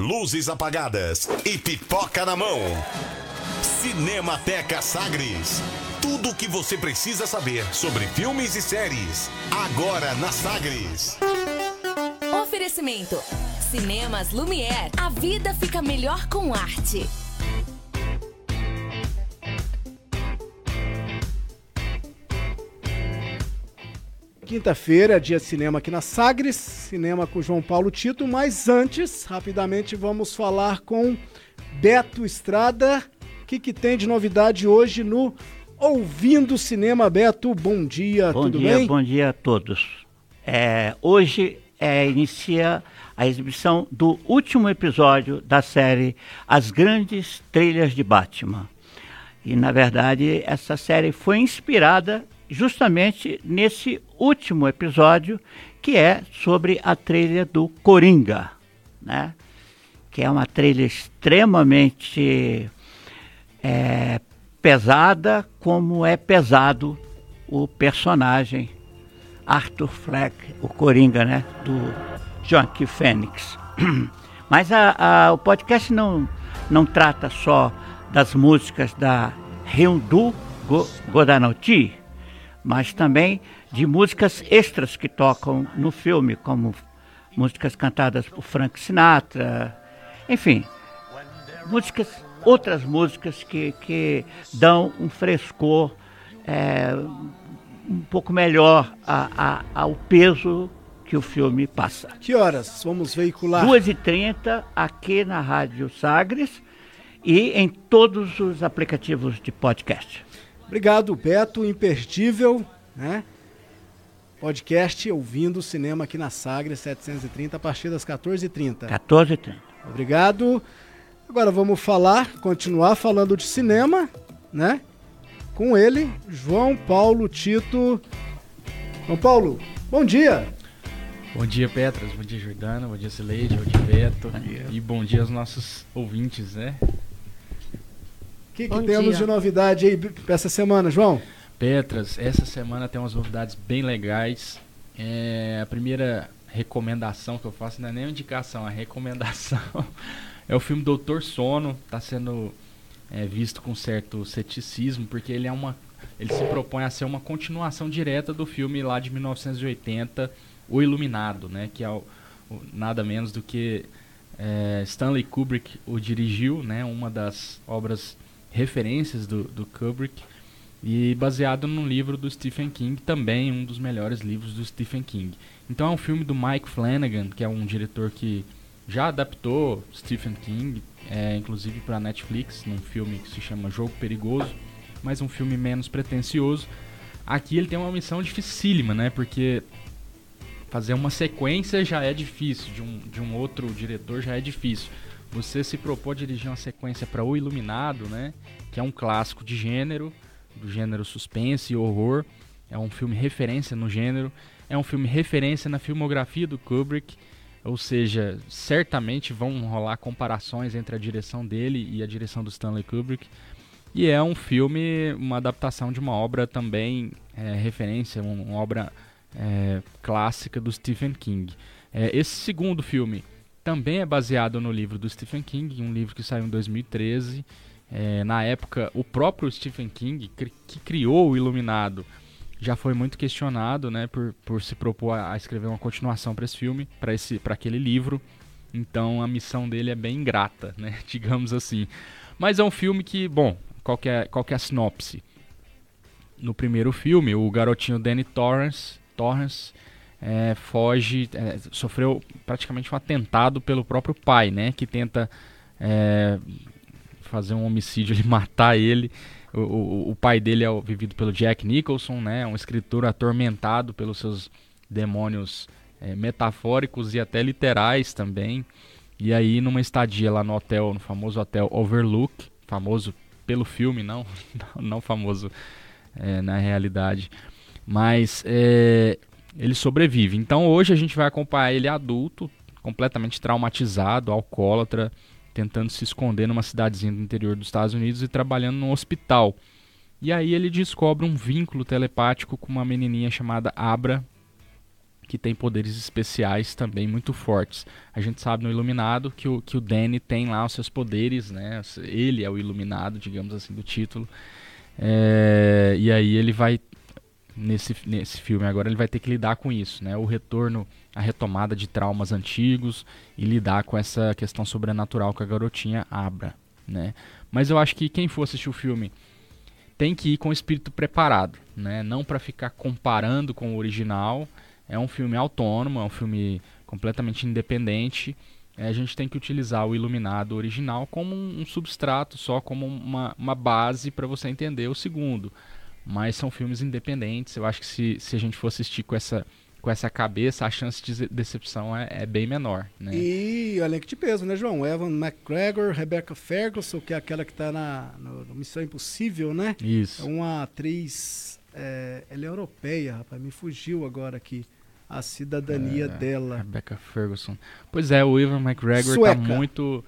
luzes apagadas e pipoca na mão. Cinemateca Sagres. Tudo o que você precisa saber sobre filmes e séries. Agora na Sagres. Oferecimento. Cinemas Lumière. A vida fica melhor com arte. Quinta-feira, dia cinema aqui na Sagres, cinema com João Paulo Tito, mas antes, rapidamente vamos falar com Beto Estrada. O que, que tem de novidade hoje no Ouvindo Cinema, Beto? Bom dia, bom tudo dia, bem? Bom dia a todos. É, hoje é, inicia a exibição do último episódio da série As Grandes Trilhas de Batman. E, na verdade, essa série foi inspirada justamente nesse último episódio, que é sobre a trilha do Coringa, né? que é uma trilha extremamente é, pesada, como é pesado o personagem Arthur Fleck, o Coringa, né? do Joaquin Phoenix. Mas a, a, o podcast não, não trata só das músicas da Hyundu Godanoti, mas também de músicas extras que tocam no filme, como músicas cantadas por Frank Sinatra, enfim, músicas, outras músicas que, que dão um frescor é, um pouco melhor a, a, ao peso que o filme passa. Que horas vamos veicular? 2h30 aqui na Rádio Sagres e em todos os aplicativos de podcast. Obrigado, Beto, imperdível, né? Podcast Ouvindo Cinema aqui na Sagres 730 a partir das 14h30. 14h30. Obrigado. Agora vamos falar, continuar falando de cinema, né? Com ele, João Paulo Tito. João Paulo, bom dia. Bom dia, Petras. Bom dia, Jordana. Bom dia, Sileide. Bom dia, Beto. Bom dia. E bom dia aos nossos ouvintes, né? O que, que temos dia. de novidade aí pra essa semana, João? Petras, essa semana tem umas novidades bem legais. É, a primeira recomendação que eu faço não é nem uma indicação, a recomendação é o filme Doutor Sono. Está sendo é, visto com certo ceticismo, porque ele é uma. Ele se propõe a ser uma continuação direta do filme lá de 1980, O Iluminado, né? Que é o, o- nada menos do que é, Stanley Kubrick o dirigiu, né? Uma das obras referências do, do Kubrick e baseado num livro do Stephen King, também um dos melhores livros do Stephen King. Então é um filme do Mike Flanagan, que é um diretor que já adaptou Stephen King, é, inclusive para Netflix, num filme que se chama Jogo Perigoso, mas um filme menos pretensioso. Aqui ele tem uma missão dificílima, né? Porque fazer uma sequência já é difícil, de um, de um outro diretor já é difícil. Você se propôs a dirigir uma sequência para O Iluminado, né? Que é um clássico de gênero, do gênero suspense e horror. É um filme referência no gênero. É um filme referência na filmografia do Kubrick. Ou seja, certamente vão rolar comparações entre a direção dele e a direção do Stanley Kubrick. E é um filme, uma adaptação de uma obra também é, referência, um- uma obra é, clássica do Stephen King. É, esse segundo filme também é baseado no livro do Stephen King, um livro que saiu em 2013. É, na época, o próprio Stephen King, que criou o Iluminado, já foi muito questionado, né, por, por se propor a, escrever uma continuação para esse filme, para aquele livro. Então a missão dele é bem ingrata, né, digamos assim. Mas é um filme que, bom, qual que é, qual que é a sinopse? No primeiro filme, o garotinho Danny Torrance, Torrance é, foge, é, sofreu praticamente um atentado pelo próprio pai, né, que tenta é, fazer um homicídio, ele matar ele. O, o, o pai dele é vivido pelo Jack Nicholson, né, um escritor atormentado pelos seus demônios é, metafóricos e até literais também. E aí, numa estadia lá no hotel, no famoso hotel Overlook, famoso pelo filme, não, não famoso é, na realidade, mas é, ele sobrevive. Então hoje a gente vai acompanhar ele adulto, completamente traumatizado, alcoólatra, tentando se esconder numa cidadezinha do interior dos Estados Unidos e trabalhando num hospital. E aí ele descobre um vínculo telepático com uma menininha chamada Abra, que tem poderes especiais também muito fortes. A gente sabe no Iluminado que o, que o Danny tem lá os seus poderes, né? Ele é o Iluminado, digamos assim, do título. É, e aí ele vai nesse, nesse filme agora ele vai ter que lidar com isso, né? O retorno, a retomada de traumas antigos e lidar com essa questão sobrenatural que a garotinha abra, né? Mas eu acho que quem for assistir o filme tem que ir com o espírito preparado, né? Não para ficar comparando com o original. É um filme autônomo, é um filme completamente independente. É, a gente tem que utilizar o Iluminado original como um, um substrato, só como uma, uma base para você entender o segundo. Mas são filmes independentes. Eu acho que se, se a gente for assistir com essa com essa cabeça, a chance de decepção é, é bem menor. Né? E elenco de peso, né, João? Evan McGregor, Rebecca Ferguson, que é aquela que está na no, no Missão Impossível, né? Isso. É uma atriz, é, ela é europeia, rapaz, me fugiu agora aqui a cidadania é, dela. Rebecca Ferguson. Pois é, o Evan McGregor está muito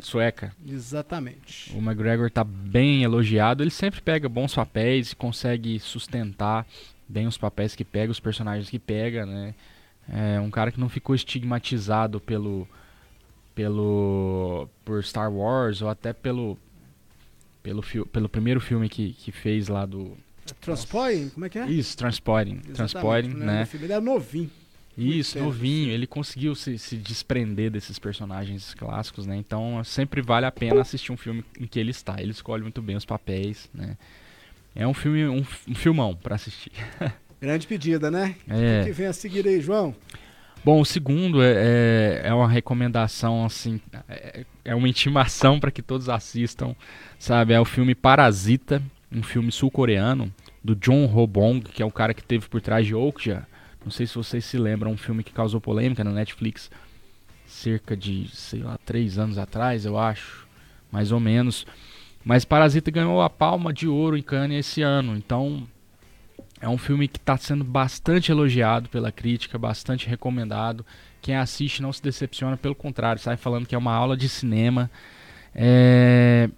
sueca. Exatamente. O McGregor está bem elogiado. Ele sempre pega bons papéis e consegue sustentar bem os papéis que pega, os personagens que pega, né? É um cara que não ficou estigmatizado pelo pelo por Star Wars ou até pelo pelo, pelo primeiro filme que, que fez lá do Transporting, como é que é? Isso, Transporting, Transporting, né? Ele era novinho. Isso, novinho, ele conseguiu se, se desprender desses personagens clássicos, né? Então sempre vale a pena assistir um filme em que ele está. Ele escolhe muito bem os papéis, né? É um filme, um, um filmão para assistir. Grande pedida, né? É. O que vem a seguir aí, João? Bom, o segundo é, é, é uma recomendação, assim, é, é uma intimação para que todos assistam, sabe? É o filme Parasita, um filme sul-coreano, do John Robong, que é o cara que teve por trás de Okja. Não sei se vocês se lembram, um filme que causou polêmica na Netflix cerca de, sei lá, três anos atrás, eu acho, mais ou menos. Mas Parasita ganhou a Palma de Ouro em Cannes esse ano, então é um filme que está sendo bastante elogiado pela crítica, bastante recomendado. Quem assiste não se decepciona, pelo contrário, sai falando que é uma aula de cinema. É...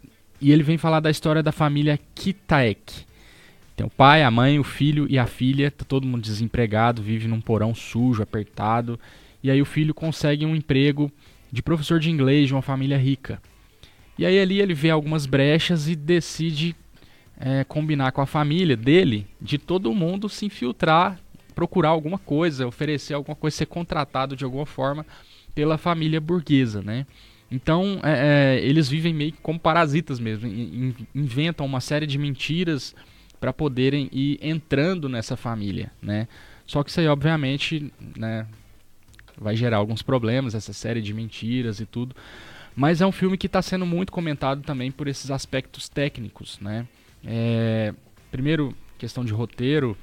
E ele vem falar da história da família Kitaek. Tem o pai, a mãe, o filho e a filha, tá todo mundo desempregado, vive num porão sujo, apertado. E aí o filho consegue um emprego de professor de inglês de uma família rica. E aí ali ele vê algumas brechas e decide é, combinar com a família dele de todo mundo se infiltrar, procurar alguma coisa, oferecer alguma coisa, ser contratado de alguma forma pela família burguesa, né? Então é, é, eles vivem meio que como parasitas mesmo, in, inventam uma série de mentiras para poderem ir entrando nessa família, né? Só que isso aí obviamente, né, vai gerar alguns problemas, essa série de mentiras e tudo. Mas é um filme que está sendo muito comentado também por esses aspectos técnicos, né? É, primeiro, questão de roteiro,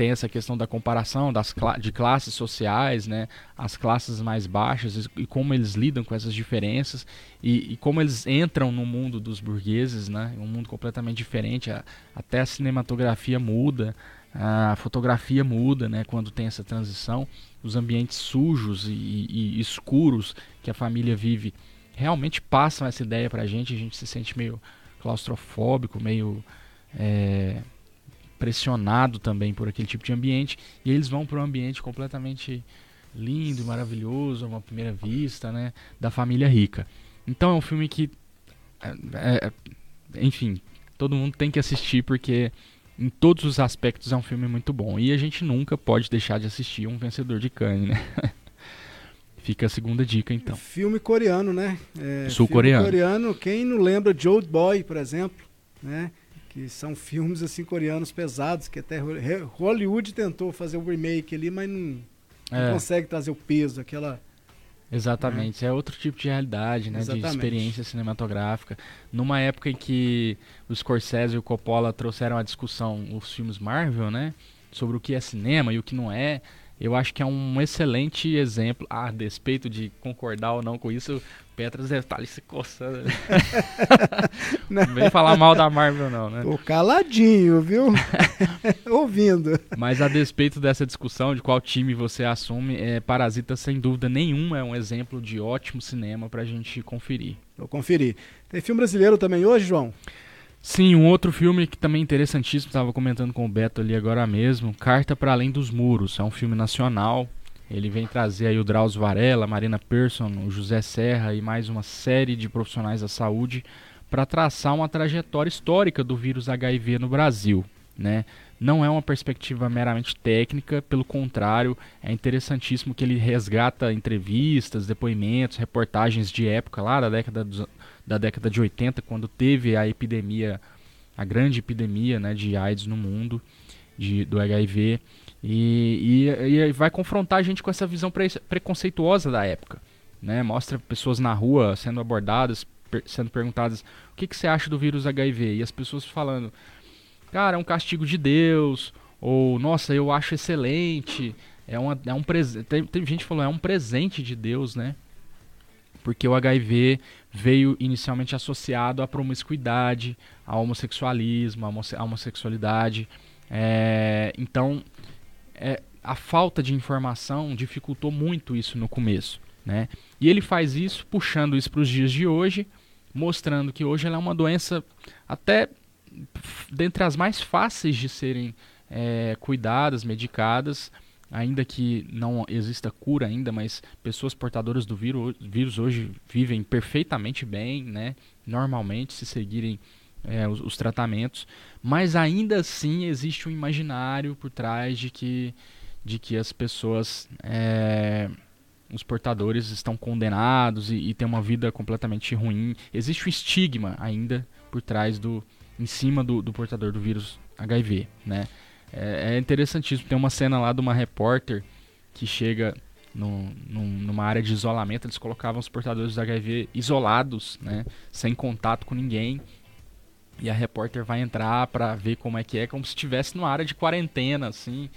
tem essa questão da comparação das cla de classes sociais, né? As classes mais baixas e, e como eles lidam com essas diferenças e, e, como eles entram no mundo dos burgueses, né? Um mundo completamente diferente. A, até a cinematografia muda, a fotografia muda, né? Quando tem essa transição os ambientes sujos e, e, escuros que a família vive realmente passam essa ideia pra gente, a gente se sente meio claustrofóbico, meio é, pressionado também por aquele tipo de ambiente, e eles vão para um ambiente completamente lindo e maravilhoso, uma primeira vista, né, da família rica. Então é um filme que, é, é, enfim, todo mundo tem que assistir porque em todos os aspectos é um filme muito bom. E a gente nunca pode deixar de assistir um vencedor de Cannes, né? Fica a segunda dica, então. Filme coreano, né? É, Sul-coreano. coreano. Quem não lembra de Old Boy, por exemplo, né? Que são filmes assim coreanos pesados, que até Hollywood tentou fazer o remake ali, mas não, é. não consegue trazer o peso, aquela Exatamente, é outro tipo de realidade, né, Exatamente. de experiência cinematográfica. Numa época em que o Scorsese e o Coppola trouxeram à discussão os filmes Marvel, né, sobre o que é cinema e o que não é, eu acho que é um excelente exemplo, a despeito de concordar ou não com isso, Petras deve estar ali se coçando. não vem falar mal da Marvel, não, né? Tô caladinho, viu? Ouvindo. Mas a despeito dessa discussão de qual time você assume, é, Parasita, sem dúvida nenhuma, é um exemplo de ótimo cinema pra gente conferir. Vou conferir. Tem filme brasileiro também hoje, João? Sim, um outro filme que também é interessantíssimo, estava comentando com o Beto ali agora mesmo, Carta para Além dos Muros. É um filme nacional. Ele vem trazer aí o Drauzio Varela, Marina Persson, o José Serra e mais uma série de profissionais da saúde para traçar uma trajetória histórica do vírus HIV no Brasil, né? Não é uma perspectiva meramente técnica, pelo contrário, é interessantíssimo que ele resgata entrevistas, depoimentos, reportagens de época lá da década dos, da década de 80, quando teve a epidemia, a grande epidemia né, de AIDS no mundo, de, do HIV, e, e, e vai confrontar a gente com essa visão pre, preconceituosa da época. Né? Mostra pessoas na rua sendo abordadas, per, sendo perguntadas o que, que você acha do vírus HIV, e as pessoas falando, cara, é um castigo de Deus, ou nossa, eu acho excelente, é, uma, é um presente. Tem, tem gente que falou, é um presente de Deus, né? Porque o HIV veio inicialmente associado à promiscuidade, ao homossexualismo, à homossexualidade. É, então, é, a falta de informação dificultou muito isso no começo. Né? E ele faz isso puxando isso para os dias de hoje, mostrando que hoje ela é uma doença até dentre as mais fáceis de serem é, cuidadas, medicadas ainda que não exista cura ainda, mas pessoas portadoras do vírus, hoje vivem perfeitamente bem, né? Normalmente, se seguirem é, os, os, tratamentos, mas ainda assim existe um imaginário por trás de que, de que as pessoas, é, os portadores estão condenados e, e têm uma vida completamente ruim. Existe um estigma ainda por trás do, em cima do, do portador do vírus HIV, né? É, é interessantíssimo. Tem uma cena lá de uma repórter que chega no, numa área de isolamento. Eles colocavam os portadores do HIV isolados, né? Sem contato com ninguém. E a repórter vai entrar para ver como é que é, como se estivesse numa área de quarentena, assim.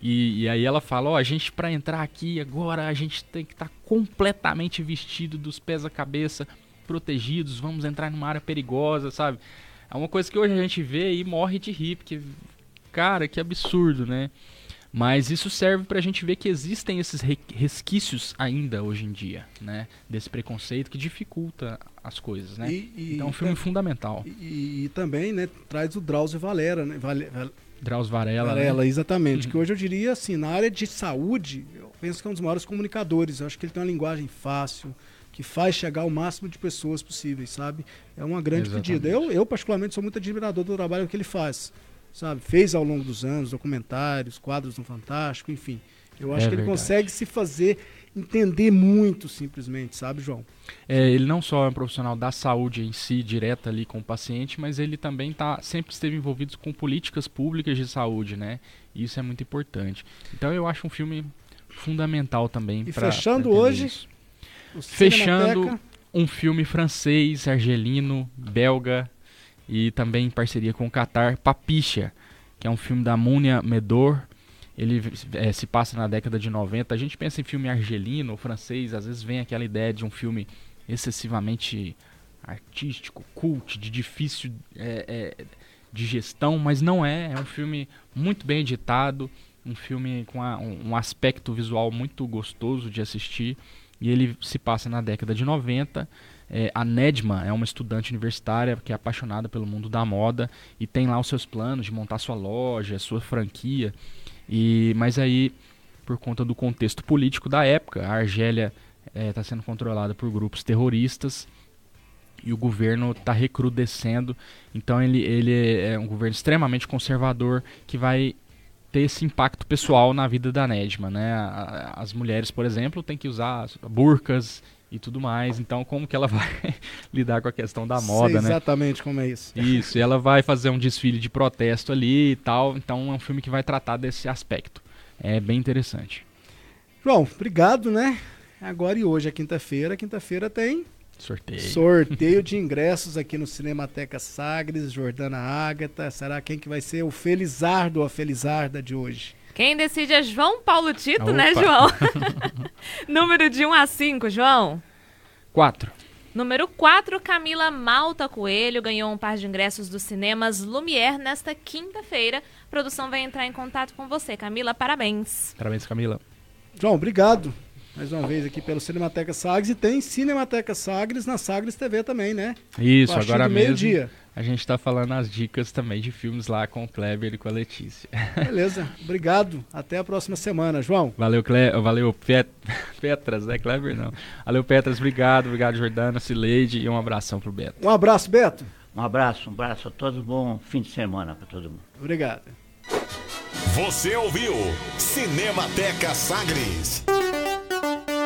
E, e aí ela fala, ó, oh, a gente para entrar aqui agora, a gente tem que estar tá completamente vestido dos pés à cabeça, protegidos, vamos entrar numa área perigosa, sabe? É uma coisa que hoje a gente vê e morre de rir, porque cara, que absurdo, né? Mas isso serve para a gente ver que existem esses resquícios ainda hoje em dia, né? Desse preconceito que dificulta as coisas, né? E, e, então é um filme fundamental. E, e, também, né, traz o Drauzio Valera, né? Vale, Drauzio Varela, Varela né? exatamente. Uhum. Que hoje eu diria assim, na área de saúde, eu penso que é um dos maiores comunicadores. Eu acho que ele tem uma linguagem fácil, que faz chegar ao máximo de pessoas possíveis, sabe? É uma grande Exatamente. pedida. Eu, eu, particularmente, sou muito admirador do trabalho que ele faz sabe? Fez ao longo dos anos documentários, quadros no Fantástico, enfim. Eu acho é que ele consegue se fazer entender muito simplesmente, sabe, João? É, ele não só é um profissional da saúde em si, direta ali com o paciente, mas ele também tá, sempre esteve envolvido com políticas públicas de saúde, né? E isso é muito importante. Então eu acho um filme fundamental também. E pra, fechando pra hoje, fechando um filme francês, argelino, belga, e também em parceria com o Qatar, Papicha, que é um filme da Múnia Medor. Ele é, se passa na década de 90. A gente pensa em filme argelino, francês, às vezes vem aquela ideia de um filme excessivamente artístico, cult, de difícil é, é, de gestão, mas não é. É um filme muito bem editado, um filme com a, um aspecto visual muito gostoso de assistir. E ele se passa na década de 90 é, a Nedma é uma estudante universitária que é apaixonada pelo mundo da moda e tem lá os seus planos de montar sua loja, sua franquia. E mas aí, por conta do contexto político da época, a Argélia está é, tá sendo controlada por grupos terroristas e o governo está recrudescendo. Então ele, ele é um governo extremamente conservador que vai ter esse impacto pessoal na vida da Nedma, né? As mulheres, por exemplo, têm que usar burcas e tudo mais. Então, como que ela vai lidar com a questão da moda, Sei né? Exatamente como é isso. Isso, e ela vai fazer um desfile de protesto ali e tal. Então, é um filme que vai tratar desse aspecto. É bem interessante. João, obrigado, né? Agora e hoje é quinta-feira. Quinta-feira tem sorteio. Sorteio de ingressos aqui no Cinemateca Sagres, Jordana Ágata. Será quem que vai ser o Felizardo ou a Felizarda de hoje? Quem decide é João Paulo Tito, né, Opa. né, João? Número de 1 a 5, João? 4. Número 4, Camila Malta Coelho ganhou um par de ingressos dos cinemas Lumière nesta quinta-feira. A produção vai entrar em contato com você. Camila, parabéns. Parabéns, Camila. João, obrigado mais uma vez aqui pelo Cinemateca Sagres e tem Cinemateca Sagres na Sagres TV também, né? Isso, agora mesmo. meio-dia. A gente tá falando as dicas também de filmes lá com o Kleber e com a Letícia. Beleza, obrigado. Até a próxima semana, João. Valeu, Cle... Valeu Pet... Petras, né? Kleber não. Valeu, Petras, obrigado. Obrigado, Jordana, Cileide e um abração pro Beto. Um abraço, Beto. Um abraço, um abraço a todos. Bom fim de semana para todo mundo. Obrigado. Você ouviu Cinemateca Sagres.